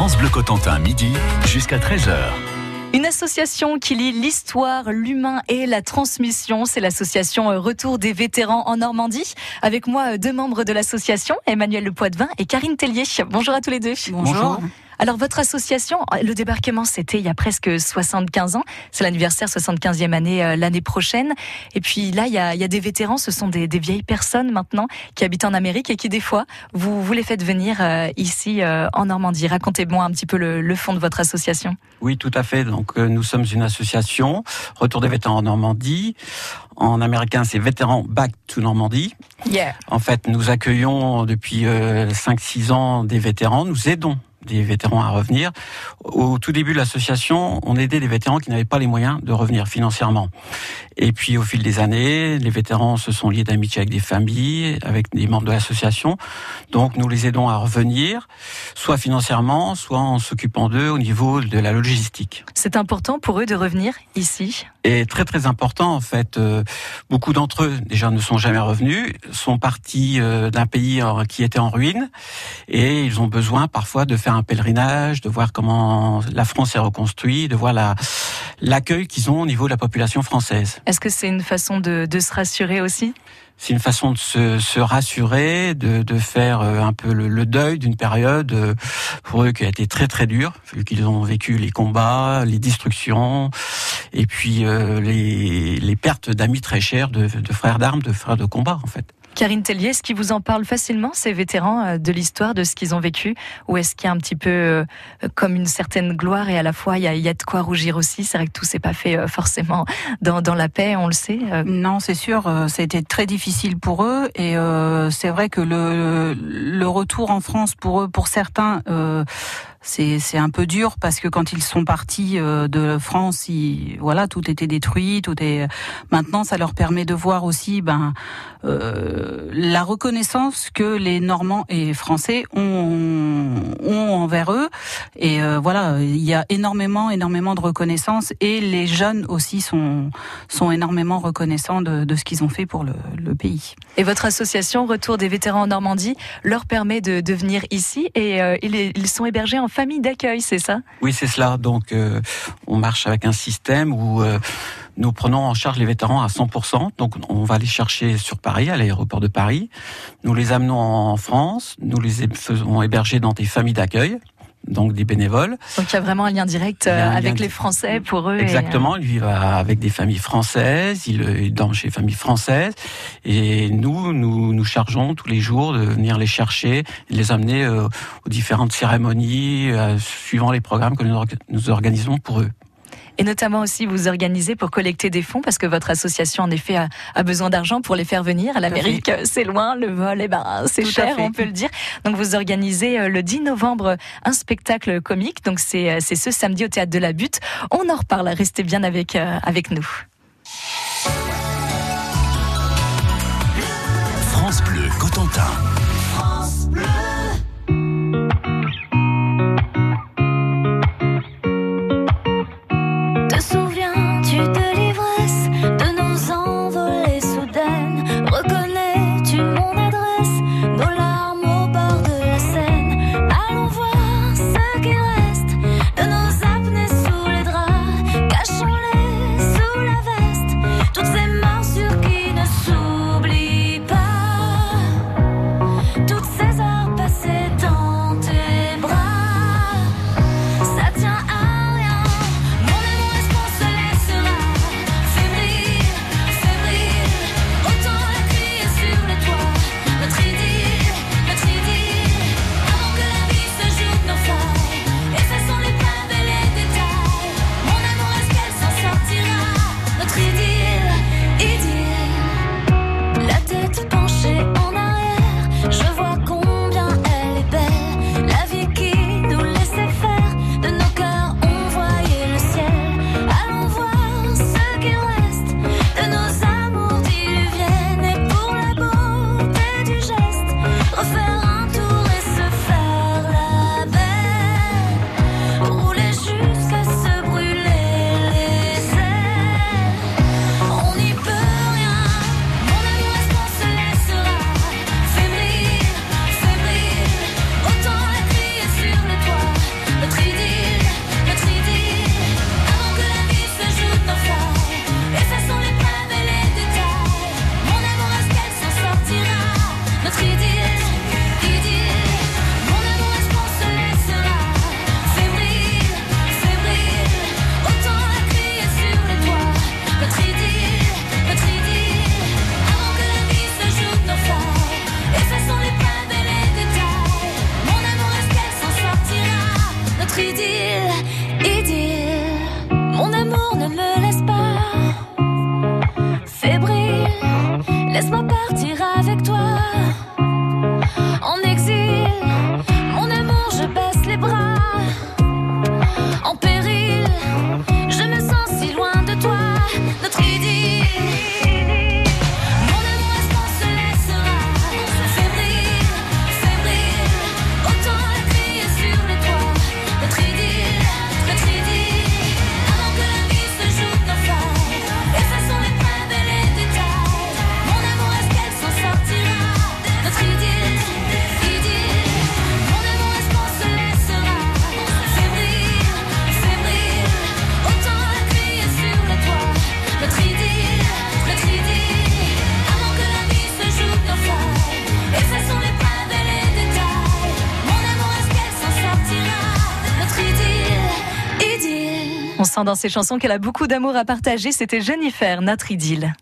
France Bleu Cotentin, midi jusqu'à 13h. Une association qui lie l'histoire, l'humain et la transmission. C'est l'association Retour des vétérans en Normandie. Avec moi, deux membres de l'association, Emmanuel Le Poitvin et Karine Tellier. Bonjour à tous les deux. Bonjour. Alors votre association, le débarquement c'était il y a presque 75 ans, c'est l'anniversaire 75e année euh, l'année prochaine. Et puis là il y a, y a, des vétérans, ce sont des, des, vieilles personnes maintenant qui habitent en Amérique et qui des fois vous, vous les faites venir euh, ici euh, en Normandie. Racontez-moi un petit peu le, le, fond de votre association. Oui tout à fait, donc nous sommes une association, Retour des vétérans en Normandie. En américain, c'est Vétérans Back to Normandie. Yeah. En fait, nous accueillons depuis 5-6 ans des vétérans. Nous aidons des vétérans à revenir. Au tout début de l'association, on aidait les vétérans qui n'avaient pas les moyens de revenir financièrement. Et puis au fil des années, les vétérans se sont liés d'amitié avec des familles, avec des membres de l'association. Donc nous les aidons à revenir, soit financièrement, soit en s'occupant d'eux au niveau de la logistique. C'est important pour eux de revenir ici? Et très très important en fait. Euh, beaucoup d'entre eux déjà ne sont jamais revenus, sont partis euh, d'un pays qui était en ruine et ils ont besoin parfois de faire un pèlerinage, de voir comment la France est reconstruite, de voir la l'accueil qu'ils ont au niveau de la population française. Est-ce que c'est une façon de, de se rassurer aussi? C'est une façon de se, se rassurer, de, de, faire euh, un peu le, le deuil d'une période euh, pour eux qui a été très très dure, vu qu'ils ont vécu les combats, les destructions, et puis euh, les, les pertes d'amis très chers, de, de frères d'armes, de frères de combat en fait. Karine Tellier, est-ce qu'ils vous en parlent facilement, ces vétérans, euh, de l'histoire, de ce qu'ils ont vécu? Ou est-ce qu'il y a un petit peu euh, comme une certaine gloire et à la fois il y a, y a de quoi rougir aussi? C'est vrai que tout s'est pas fait euh, forcément dans, dans, la paix, on le sait. Non, c'est sûr, été très difficile pour eux et euh, c'est vrai que le, le retour en France pour eux, pour certains, euh, c'est un peu dur parce que quand ils sont partis de France, voilà, tout était détruit, tout est. Maintenant, ça leur permet de voir aussi, ben, euh, la reconnaissance que les Normands et Français ont, ont envers eux. Et euh, voilà, il y a énormément, énormément de reconnaissance et les jeunes aussi sont sont énormément reconnaissants de, de ce qu'ils ont fait pour le, pays. Et votre association Retour des vétérans en Normandie leur permet de, venir ici et euh, ils, ils sont hébergés en famille d'accueil, c'est ça? Oui, c'est cela. Donc, euh, on marche avec un système où euh, nous prenons en charge les vétérans à 100%. Donc, on va les chercher sur Paris, à l'aéroport de Paris. Nous les amenons en France. Nous les faisons héberger dans des familles d'accueil donc des bénévoles. Donc il y a vraiment un lien direct un avec lien les Français pour eux. Exactement, et... lui va avec des familles françaises, il dort chez familles françaises, et nous, nous nous chargeons tous les jours de venir les chercher, de les amener euh, aux différentes cérémonies, euh, suivant les programmes que nous organisons pour eux et notamment aussi vous organisez pour collecter des fonds parce que votre association en effet a, a besoin d'argent pour les faire venir à l'Amérique. C'est loin, le vol, et eh ben c'est cher, on peut le dire. Donc vous organisez le 10 novembre un spectacle comique. Donc c'est c'est ce samedi au théâtre de la Butte. On en reparle. Restez bien avec avec nous. France Bleu Cotentin. On sent dans ses chansons qu'elle a beaucoup d'amour à partager. C'était Jennifer, notre idylle.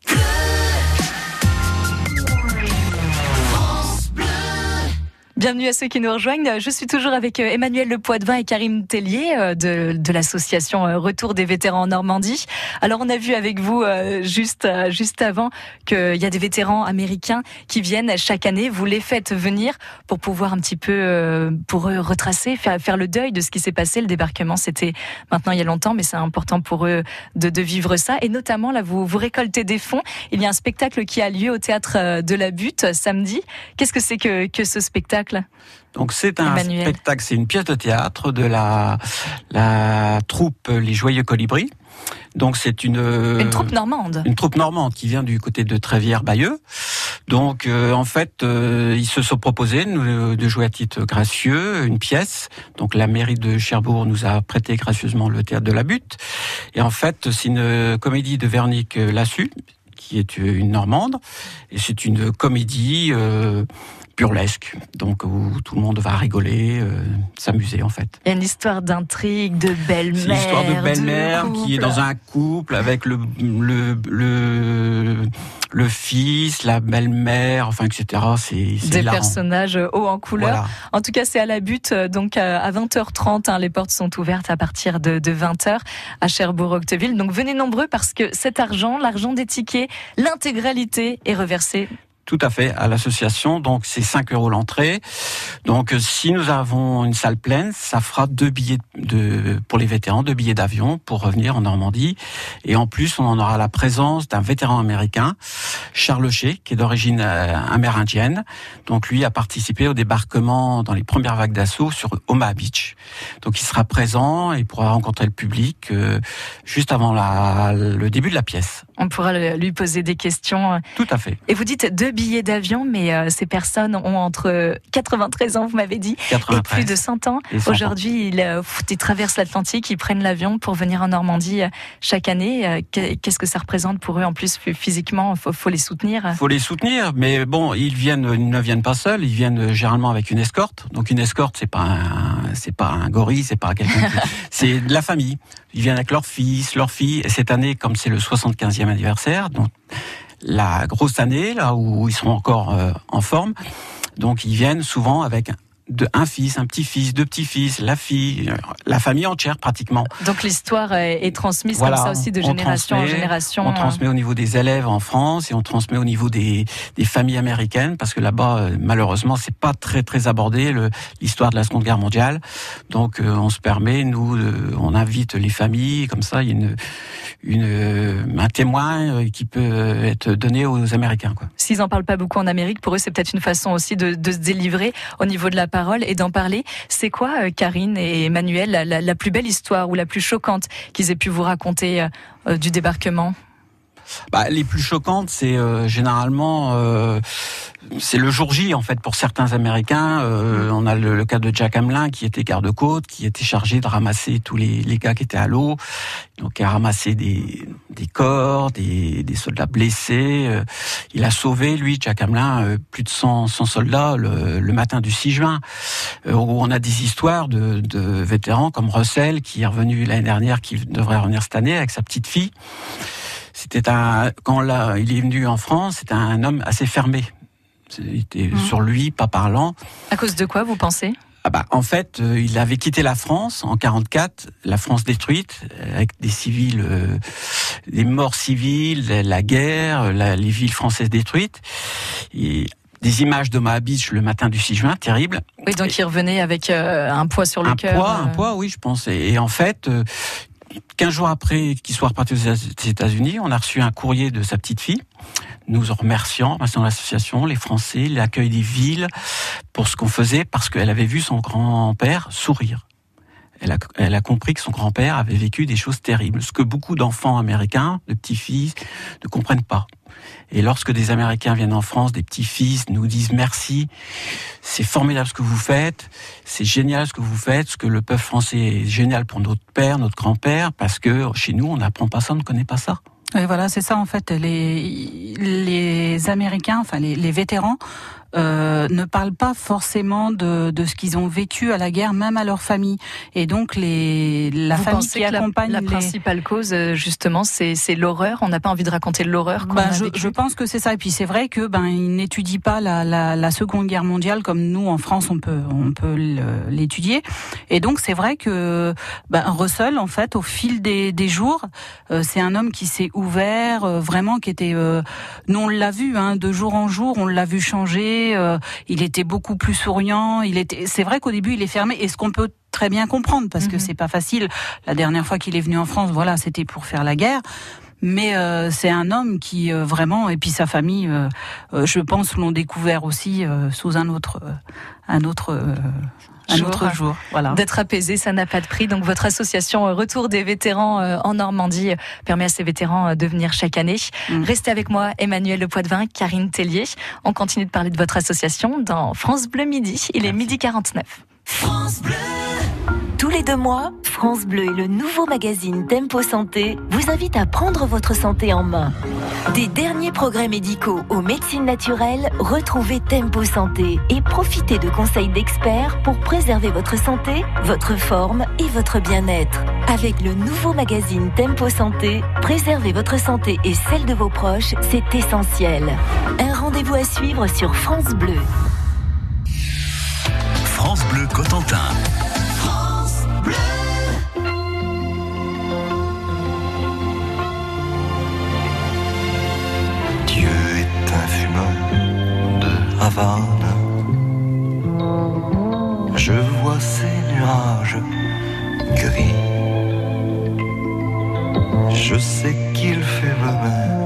Bienvenue à ceux qui nous rejoignent. Je suis toujours avec euh, Emmanuel Le Poitvin et Karim Tellier euh, de, de l'association euh, Retour des vétérans en Normandie. Alors on a vu avec vous juste juste avant qu'il y a des vétérans américains qui viennent chaque année. Vous les faites venir pour pouvoir un petit peu pour eux retracer, faire faire le deuil de ce qui s'est passé. Le débarquement c'était maintenant il y a longtemps, mais c'est important pour eux de, de vivre ça. Et notamment là vous vous récoltez des fonds. Il y a un spectacle qui a lieu au théâtre de la Butte samedi. Qu'est-ce que c'est que que ce spectacle? Donc c'est un spectacle, c'est une pièce de théâtre de la, la troupe Les Joyeux Colibris. Donc c'est une une troupe normande. Une troupe normande qui vient du côté de Trévière-Bayeux. Donc euh, en fait, euh, ils se sont proposés de jouer à titre gracieux une pièce. Donc la mairie de Cherbourg nous a prêté gracieusement le théâtre de la Butte. Et en fait, c'est une comédie de Vernick Lassu qui est une normande et c'est une comédie euh, burlesque, donc où tout le monde va rigoler, euh, s'amuser en fait. Il y a une histoire d'intrigue, de belle-mère. C'est l'histoire de belle-mère qui est dans un couple avec le, le, le, le fils, la belle-mère, enfin etc. C'est des personnages hauts en couleur. En tout cas, c'est à la butte, donc à 20h30. Hein, les portes sont ouvertes à partir de, de 20h à Cherbourg-Octeville. Donc venez nombreux parce que cet argent, l'argent des tickets, l'intégralité est reversée tout à fait, à l'association. Donc c'est 5 euros l'entrée. Donc si nous avons une salle pleine, ça fera deux billets de pour les vétérans, deux billets d'avion pour revenir en Normandie. Et en plus, on en aura la présence d'un vétéran américain, Charles Shea, qui est d'origine euh, amérindienne. Donc lui a participé au débarquement dans les premières vagues d'assaut sur Omaha Beach. Donc il sera présent et pourra rencontrer le public euh, juste avant la, le début de la pièce. On pourra lui poser des questions. Tout à fait. Et vous dites deux billets d'avion, mais euh, ces personnes ont entre 93 ans, vous m'avez dit, et plus de 100 ans. Aujourd'hui, ils, euh, ils, traversent l'Atlantique, ils prennent l'avion pour venir en Normandie euh, chaque année. Qu'est-ce que ça représente pour eux en plus physiquement? Il faut, les soutenir. Il faut les soutenir, mais bon, ils viennent, ils ne viennent pas seuls, ils viennent généralement avec une escorte. Donc une escorte, c'est pas c'est pas un gorille, c'est pas quelqu'un, c'est de la famille. Ils viennent avec leur fils, leur fille. Et cette année, comme c'est le 75e anniversaire, donc la grosse année, là où ils seront encore euh, en forme. Donc ils viennent souvent avec de un fils, un petit-fils, deux petits-fils, la fille, la famille entière pratiquement. Donc l'histoire est transmise comme ça aussi de génération en génération. On transmet au niveau des élèves en France et on transmet au niveau des, des familles américaines parce que là-bas euh, malheureusement c'est pas très très abordé l'histoire de la Seconde Guerre mondiale. Donc euh, on se permet nous on invite les familles comme ça il y a une une, euh, un témoin euh, qui peut être donné aux Américains. S'ils n'en parlent pas beaucoup en Amérique, pour eux, c'est peut-être une façon aussi de, de, se délivrer au niveau de la et d'en parler. C'est quoi, euh, Karine et Emmanuel, la, la, plus belle histoire ou la plus choquante qu'ils aient pu vous raconter du débarquement? Bah, les plus choquantes, c'est euh, généralement euh, c'est le jour J en fait pour certains Américains. Euh, on a le, cas de Jack Hamlin qui était garde-côte, qui était chargé de ramasser tous les, les gars qui étaient à l'eau, donc il a ramassé des, des corps, des, des soldats blessés. il a sauvé lui Jack Hamlin plus de 100, 100 soldats le, le, matin du 6 juin. où on a des histoires de, de vétérans comme Russell qui est revenu l'année dernière, qui devrait revenir cette année avec sa petite fille. C'était un quand là il est venu en France, c'était un homme assez fermé. Il était mmh. sur lui, pas parlant. À cause de quoi vous pensez? Ah bah, en fait, euh, il avait quitté la France en 44, la France détruite, avec des civils, euh, des morts civiles, la, guerre, les villes françaises détruites. Et des images de Beach le matin du 6 juin, terrible. Oui, donc il revenait avec euh, un poids sur le cœur. Un poids, un poids, oui, je pense. Et, en fait, 15 jours après qu'il soit reparti aux États-Unis, on a reçu un courrier de sa petite fille, nous en remerciant, remerciant l'association, les Français, l'accueil des villes, pour ce qu'on faisait, parce qu'elle avait vu son grand-père sourire. Elle a, elle a, compris que son grand-père avait vécu des choses terribles, ce que beaucoup d'enfants américains, de petits-fils, ne comprennent pas. Et lorsque des Américains viennent en France, des petits-fils nous disent merci, c'est formidable ce que vous faites, c'est génial ce que vous faites, ce que le peuple français est génial pour notre père, notre grand-père, parce que chez nous, on n'apprend pas ça, on ne connaît pas ça. Oui, voilà, c'est ça en fait. Les, les Américains, enfin les, les vétérans, euh, ne parlent pas forcément de, de ce qu'ils ont vécu à la guerre, même à leur famille. Et donc les la famille qui accompagne la, principale cause, euh, justement, c'est l'horreur? On n'a pas envie de raconter l'horreur. Ben, je, je, pense que c'est ça. Et puis c'est vrai que ben ils n'étudient pas la, la, la, Seconde Guerre mondiale comme nous en France on peut on peut l'étudier. Et donc c'est vrai que ben, Russell en fait au fil des, des jours, euh, c'est un homme qui s'est ouvert, euh, vraiment qui était. nous on l'a vu hein, de jour en jour, on l'a vu changer. Il était beaucoup plus souriant. Il était. C'est vrai qu'au début il est fermé. Et ce qu'on peut très bien comprendre parce que mhm. c'est pas facile. La dernière fois qu'il est venu en France, voilà, c'était pour faire la guerre. Mais euh, c'est un homme qui euh, vraiment et puis sa famille, euh, je pense, l'ont découvert aussi sous un autre, un autre. Un autre jour, voilà. D'être apaisé, ça n'a pas de prix. Donc votre association Retour des vétérans en Normandie permet à ces vétérans de venir chaque année. Mm. Restez avec moi, Emmanuel Le Poitvin, Karine Tellier. On continue de parler de votre association dans France Bleu Midi. Il est midi 49. France Bleu. Tous les deux mois, France Bleu et le nouveau magazine Tempo Santé vous invitent à prendre votre santé en main. Des derniers progrès médicaux aux médecines naturelles, retrouvez Tempo Santé et profitez de conseils d'experts pour préserver votre santé, votre forme et votre bien-être. Avec le nouveau magazine Tempo Santé, préserver votre santé et celle de vos proches, c'est essentiel. Un rendez-vous à suivre sur France Bleu. France Bleu Cotentin. Dieu est un fumeur de Havane. Je vois ces nuages gris. Je sais qu'il fait même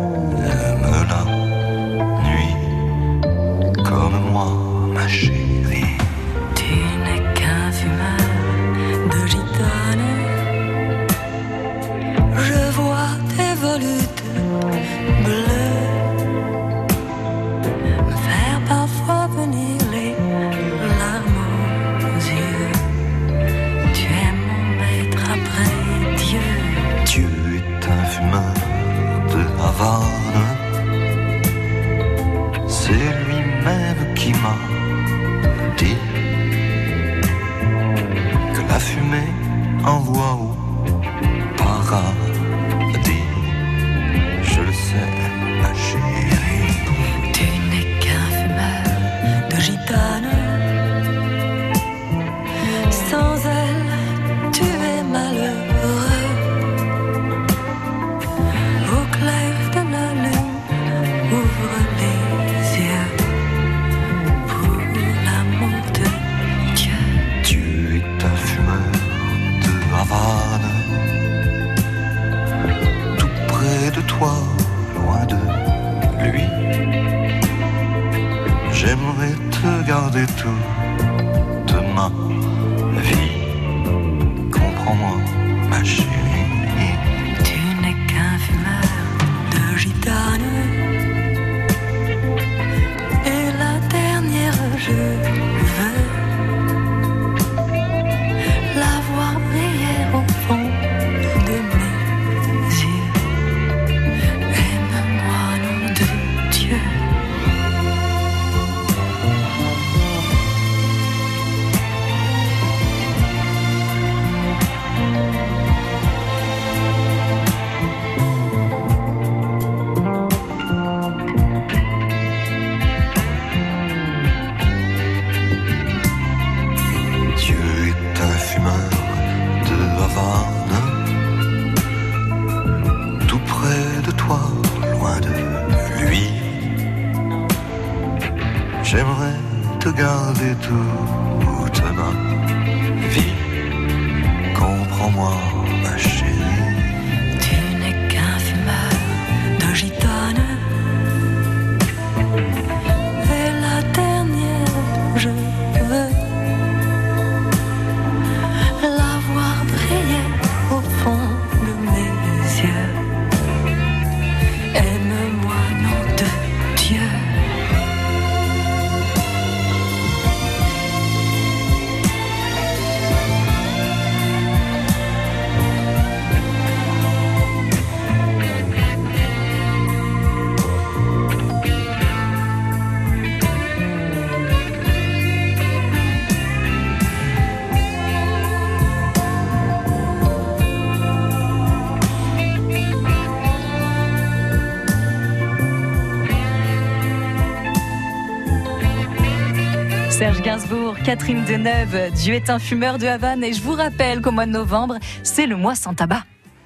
Catherine Deneuve, Dieu est un fumeur de Havane et je vous rappelle qu'au mois de novembre, c'est le mois sans tabac.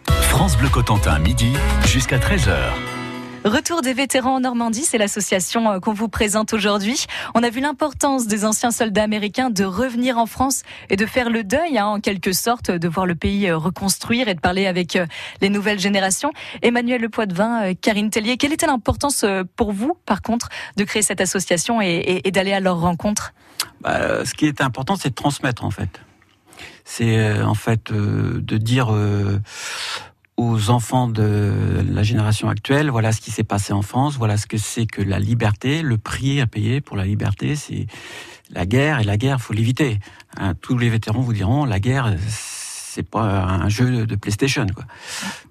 France Bleu Cotentin, midi jusqu'à 13h. Retour des vétérans en Normandie, c'est l'association euh, qu'on vous présente aujourd'hui. On a vu l'importance des anciens soldats américains de revenir en France et de faire le deuil, hein, en quelque sorte, de voir le pays euh, reconstruire et de parler avec euh, les nouvelles générations. Emmanuel Le Poitvin, Karine Tellier, quelle était l'importance pour vous, par contre, de créer cette association et, d'aller à leur rencontre? Bah, Ce qui est important, c'est de transmettre, en fait. C'est en fait de dire aux enfants de la génération actuelle, voilà ce qui s'est passé en France, voilà ce que c'est que la liberté, le prix à payer pour la liberté, c'est la guerre, et la guerre, faut l'éviter. Hein, tous les vétérans vous diront, la guerre, c'est pas un jeu de PlayStation. Quoi.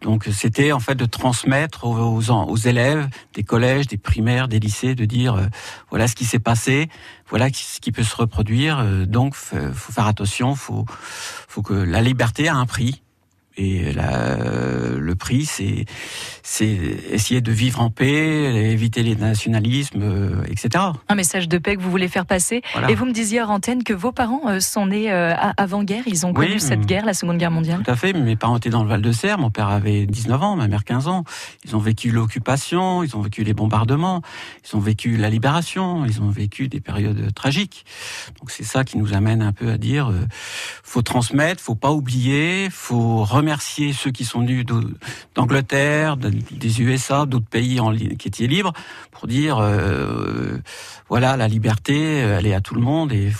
Donc c'était en fait de transmettre aux, élèves des collèges, des primaires, des lycées, de dire euh, voilà ce qui s'est passé, voilà ce qui peut se reproduire. Euh, donc faut faire attention, faut faut que la liberté a un prix et la, le prix, c'est c'est essayer de vivre en paix, éviter les nationalismes, euh, etc. Un message de paix que vous voulez faire passer. Et vous me disiez hors antenne que vos parents euh, sont nés euh, avant-guerre, ils ont connu cette mm. guerre, la Seconde Guerre mondiale. Tout à fait. Mes parents étaient dans le Val de Serre. Mon père avait 19 ans, ma mère 15 ans. Ils ont vécu l'occupation, ils ont vécu les bombardements, ils ont vécu la libération, ils ont vécu des périodes tragiques. Donc c'est ça qui nous amène un peu à dire, faut transmettre, faut pas oublier, faut remettre remercier ceux qui sont venus d'Angleterre, des USA, d'autres pays en, qui étaient libres, pour dire euh, voilà la liberté, elle est à tout le monde et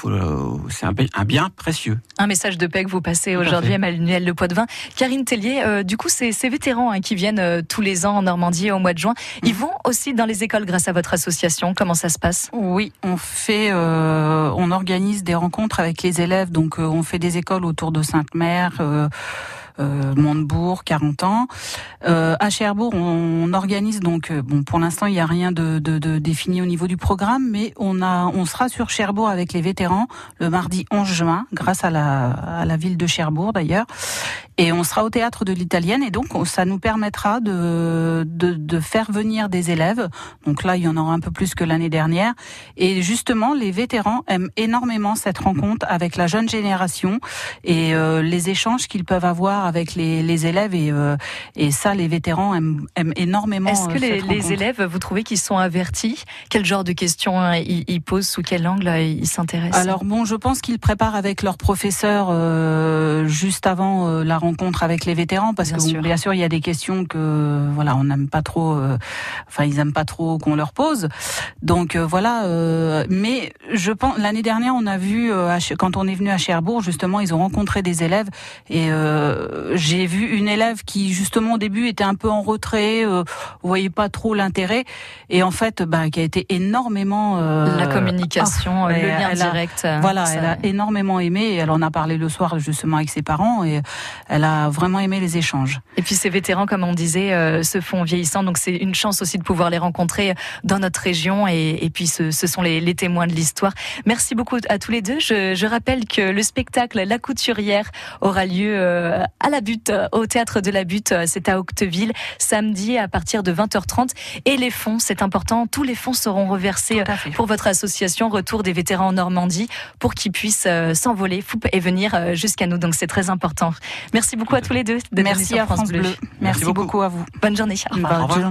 c'est un, bien précieux. Un message de paix que vous passez aujourd'hui, Emmanuel Le Poitvin. Karine Tellier, euh, du coup, ces, ces vétérans hein, qui viennent euh, tous les ans en Normandie au mois de juin, ils mm. vont aussi dans les écoles grâce à votre association. Comment ça se passe? Oui, on fait, on organise des rencontres avec les élèves. Donc, on fait des écoles autour de Sainte-Mère euh, Montebourg, 40 ans. Euh, à Cherbourg, on, organise donc, euh, bon, pour l'instant, il n'y a rien de, de, de, défini au niveau du programme, mais on a, on sera sur Cherbourg avec les vétérans le mardi 11 juin, grâce à la, à la ville de Cherbourg d'ailleurs. Et on sera au théâtre de l'italienne et donc ça nous permettra de, de, de, faire venir des élèves. Donc là, il y en aura un peu plus que l'année dernière. Et justement, les vétérans aiment énormément cette rencontre avec la jeune génération et euh, les échanges qu'ils peuvent avoir avec les, les élèves. Et, euh, et ça, les vétérans aiment, aiment énormément. Est-ce que euh, les, les, élèves, vous trouvez qu'ils sont avertis? Quel genre de questions hein, ils, ils, posent Sous quel angle ils s'intéressent? Alors bon, je pense qu'ils préparent avec leur professeur juste avant la rencontre avec les vétérans parce bien que sûr. bien sûr il y a des questions que voilà on n'aime pas trop euh, enfin ils aiment pas trop qu'on leur pose donc euh, voilà euh, mais je pense l'année dernière on a vu euh, quand on est venu à Cherbourg justement ils ont rencontré des élèves et euh, j'ai vu une élève qui justement au début était un peu en retrait euh, voyait pas trop l'intérêt et en fait bah, qui a été énormément la communication oh, le lien direct voilà ça... elle a énormément aimé et elle en a parlé le soir justement avec ses parents et elle a vraiment aimé les échanges. Et puis ces vétérans, comme on disait, euh, se font vieillissants, donc c'est une chance aussi de pouvoir les rencontrer dans notre région. Et, et puis ce, ce, sont les, les témoins de l'histoire. Merci beaucoup à tous les deux. Je, je, rappelle que le spectacle La Couturière aura lieu euh, à la Butte, au théâtre de la Butte. C'est à Octeville, samedi à partir de 20h30. Et les fonds, c'est important, tous les fonds seront reversés pour votre association Retour des vétérans en Normandie pour qu'ils puissent euh, s'envoler et venir jusqu'à nous. Donc c'est très important. Merci beaucoup à tous les deux. Merci à France, France Bleu. Bleu. Merci, Merci beaucoup. beaucoup. à vous. Bonne journée. Au revoir. Bonne journée.